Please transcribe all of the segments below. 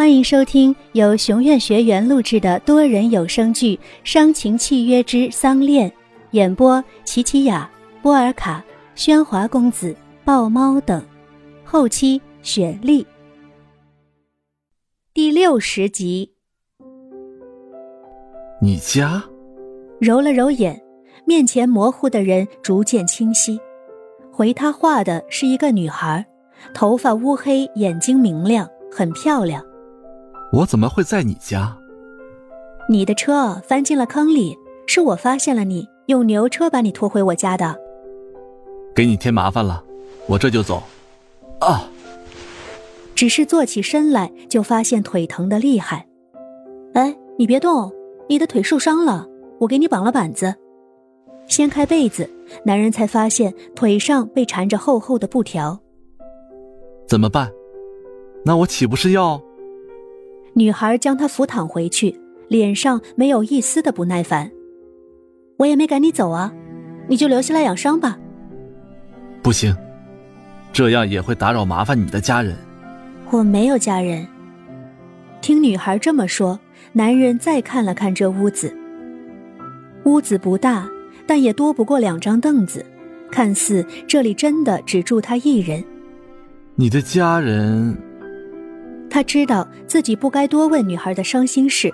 欢迎收听由熊院学员录制的多人有声剧《伤情契约之丧恋》，演播：琪琪雅、波尔卡、喧哗公子、豹猫等，后期雪莉。第六十集，你家？揉了揉眼，面前模糊的人逐渐清晰。回他话的是一个女孩，头发乌黑，眼睛明亮，很漂亮。我怎么会在你家？你的车翻进了坑里，是我发现了你，用牛车把你拖回我家的。给你添麻烦了，我这就走。啊！只是坐起身来，就发现腿疼的厉害。哎，你别动，你的腿受伤了，我给你绑了板子。掀开被子，男人才发现腿上被缠着厚厚的布条。怎么办？那我岂不是要……女孩将他扶躺回去，脸上没有一丝的不耐烦。我也没赶你走啊，你就留下来养伤吧。不行，这样也会打扰麻烦你的家人。我没有家人。听女孩这么说，男人再看了看这屋子。屋子不大，但也多不过两张凳子，看似这里真的只住他一人。你的家人。他知道自己不该多问女孩的伤心事，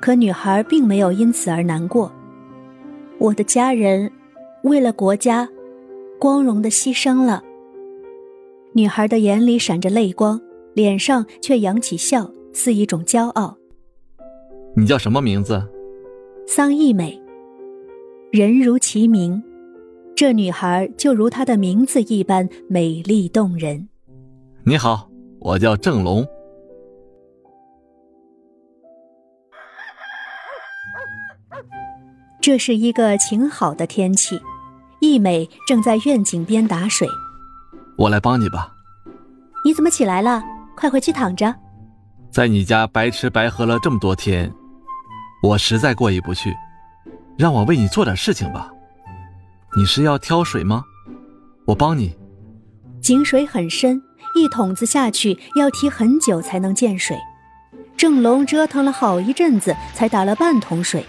可女孩并没有因此而难过。我的家人，为了国家，光荣的牺牲了。女孩的眼里闪着泪光，脸上却扬起笑，似一种骄傲。你叫什么名字？桑义美。人如其名，这女孩就如她的名字一般美丽动人。你好，我叫郑龙。这是一个晴好的天气，易美正在院井边打水。我来帮你吧。你怎么起来了？快回去躺着。在你家白吃白喝了这么多天，我实在过意不去。让我为你做点事情吧。你是要挑水吗？我帮你。井水很深，一桶子下去要提很久才能见水。郑龙折腾了好一阵子，才打了半桶水。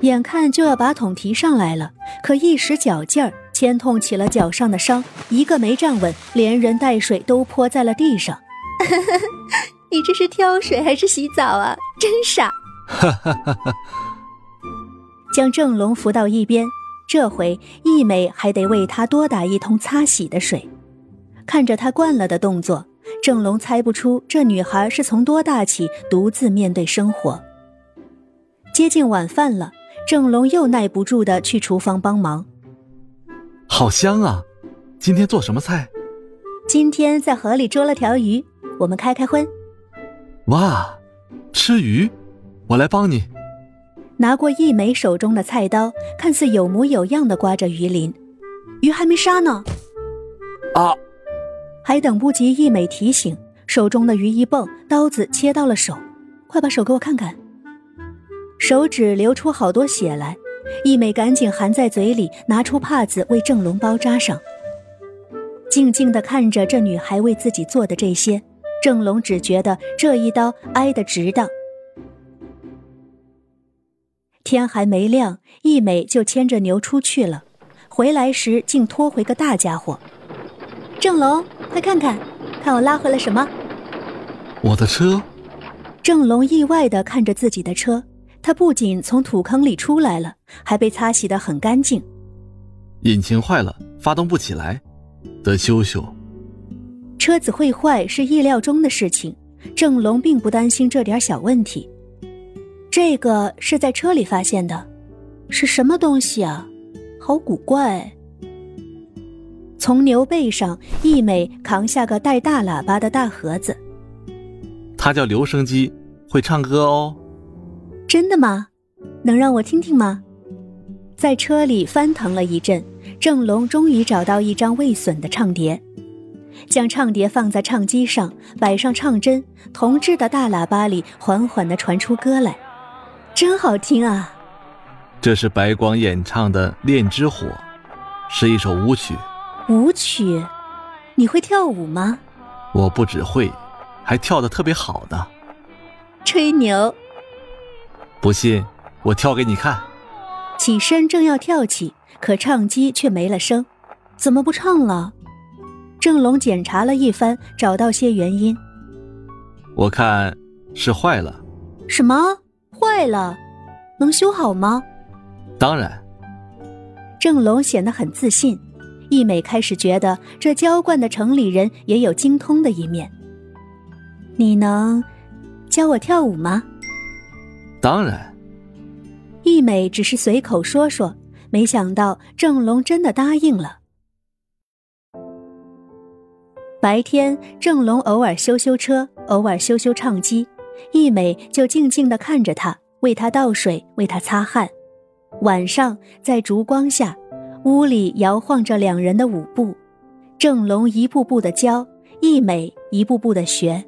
眼看就要把桶提上来了，可一时脚劲儿，牵痛起了脚上的伤，一个没站稳，连人带水都泼在了地上。你这是挑水还是洗澡啊？真傻！将郑龙扶到一边，这回易美还得为他多打一通擦洗的水。看着他惯了的动作，郑龙猜不出这女孩是从多大起独自面对生活。接近晚饭了。郑龙又耐不住的去厨房帮忙。好香啊！今天做什么菜？今天在河里捉了条鱼，我们开开荤。哇，吃鱼！我来帮你。拿过一枚手中的菜刀，看似有模有样的刮着鱼鳞。鱼还没杀呢。啊！还等不及一美提醒，手中的鱼一蹦，刀子切到了手。快把手给我看看。手指流出好多血来，一美赶紧含在嘴里，拿出帕子为郑龙包扎上。静静的看着这女孩为自己做的这些，郑龙只觉得这一刀挨得值当。天还没亮，一美就牵着牛出去了，回来时竟拖回个大家伙。郑龙，快看看，看我拉回了什么？我的车。郑龙意外的看着自己的车。他不仅从土坑里出来了，还被擦洗得很干净。引擎坏了，发动不起来，得修修。车子会坏是意料中的事情，郑龙并不担心这点小问题。这个是在车里发现的，是什么东西啊？好古怪。从牛背上，一美扛下个带大喇叭的大盒子。它叫留声机，会唱歌哦。真的吗？能让我听听吗？在车里翻腾了一阵，郑龙终于找到一张未损的唱碟，将唱碟放在唱机上，摆上唱针，铜制的大喇叭里缓缓地传出歌来，真好听啊！这是白光演唱的《恋之火》，是一首舞曲。舞曲？你会跳舞吗？我不只会，还跳得特别好的。吹牛。不信，我跳给你看。起身正要跳起，可唱机却没了声，怎么不唱了？郑龙检查了一番，找到些原因。我看是坏了。什么？坏了？能修好吗？当然。郑龙显得很自信。一美开始觉得这娇惯的城里人也有精通的一面。你能教我跳舞吗？当然。易美只是随口说说，没想到郑龙真的答应了。白天，郑龙偶尔修修车，偶尔修修唱机，易美就静静的看着他，为他倒水，为他擦汗。晚上，在烛光下。屋里摇晃着两人的舞步，郑龙一步步的教，易美一步步的学，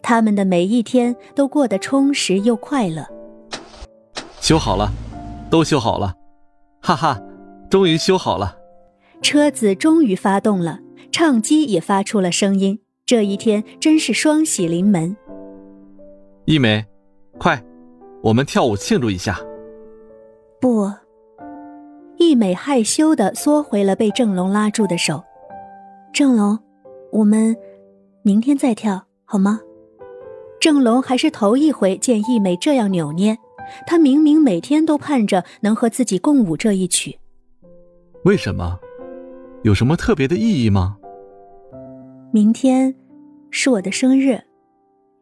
他们的每一天都过得充实又快乐。修好了，都修好了，哈哈，终于修好了。车子终于发动了，唱机也发出了声音。这一天真是双喜临门。一美，快，我们跳舞庆祝一下。不。一美害羞的缩回了被郑龙拉住的手。郑龙，我们明天再跳好吗？郑龙还是头一回见一美这样扭捏。他明明每天都盼着能和自己共舞这一曲。为什么？有什么特别的意义吗？明天是我的生日。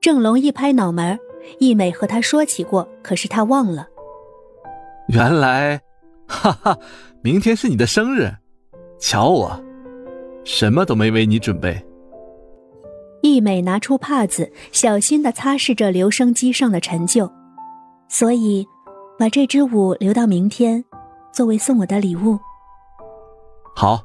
郑龙一拍脑门，易美和他说起过，可是他忘了。原来。哈哈，明天是你的生日，瞧我，什么都没为你准备。易美拿出帕子，小心的擦拭着留声机上的陈旧，所以，把这支舞留到明天，作为送我的礼物。好。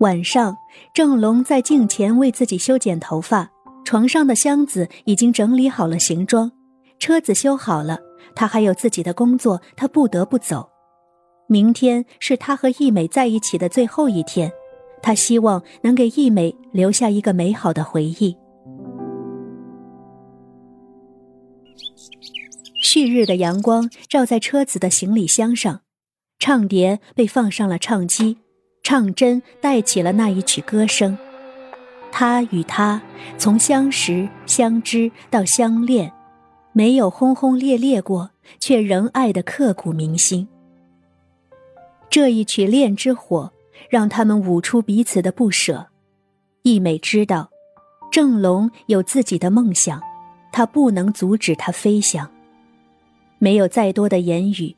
晚上，郑龙在镜前为自己修剪头发，床上的箱子已经整理好了行装，车子修好了，他还有自己的工作，他不得不走。明天是他和易美在一起的最后一天，他希望能给易美留下一个美好的回忆。旭日的阳光照在车子的行李箱上，唱碟被放上了唱机，唱针带起了那一曲歌声。他与她从相识、相知到相恋，没有轰轰烈烈过，却仍爱得刻骨铭心。这一曲恋之火，让他们舞出彼此的不舍。易美知道，郑龙有自己的梦想，他不能阻止他飞翔。没有再多的言语，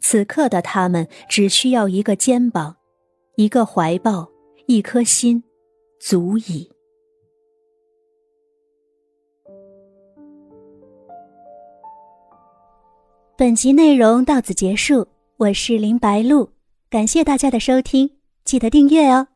此刻的他们只需要一个肩膀，一个怀抱，一颗心，足矣。本集内容到此结束，我是林白露。感谢大家的收听，记得订阅哦。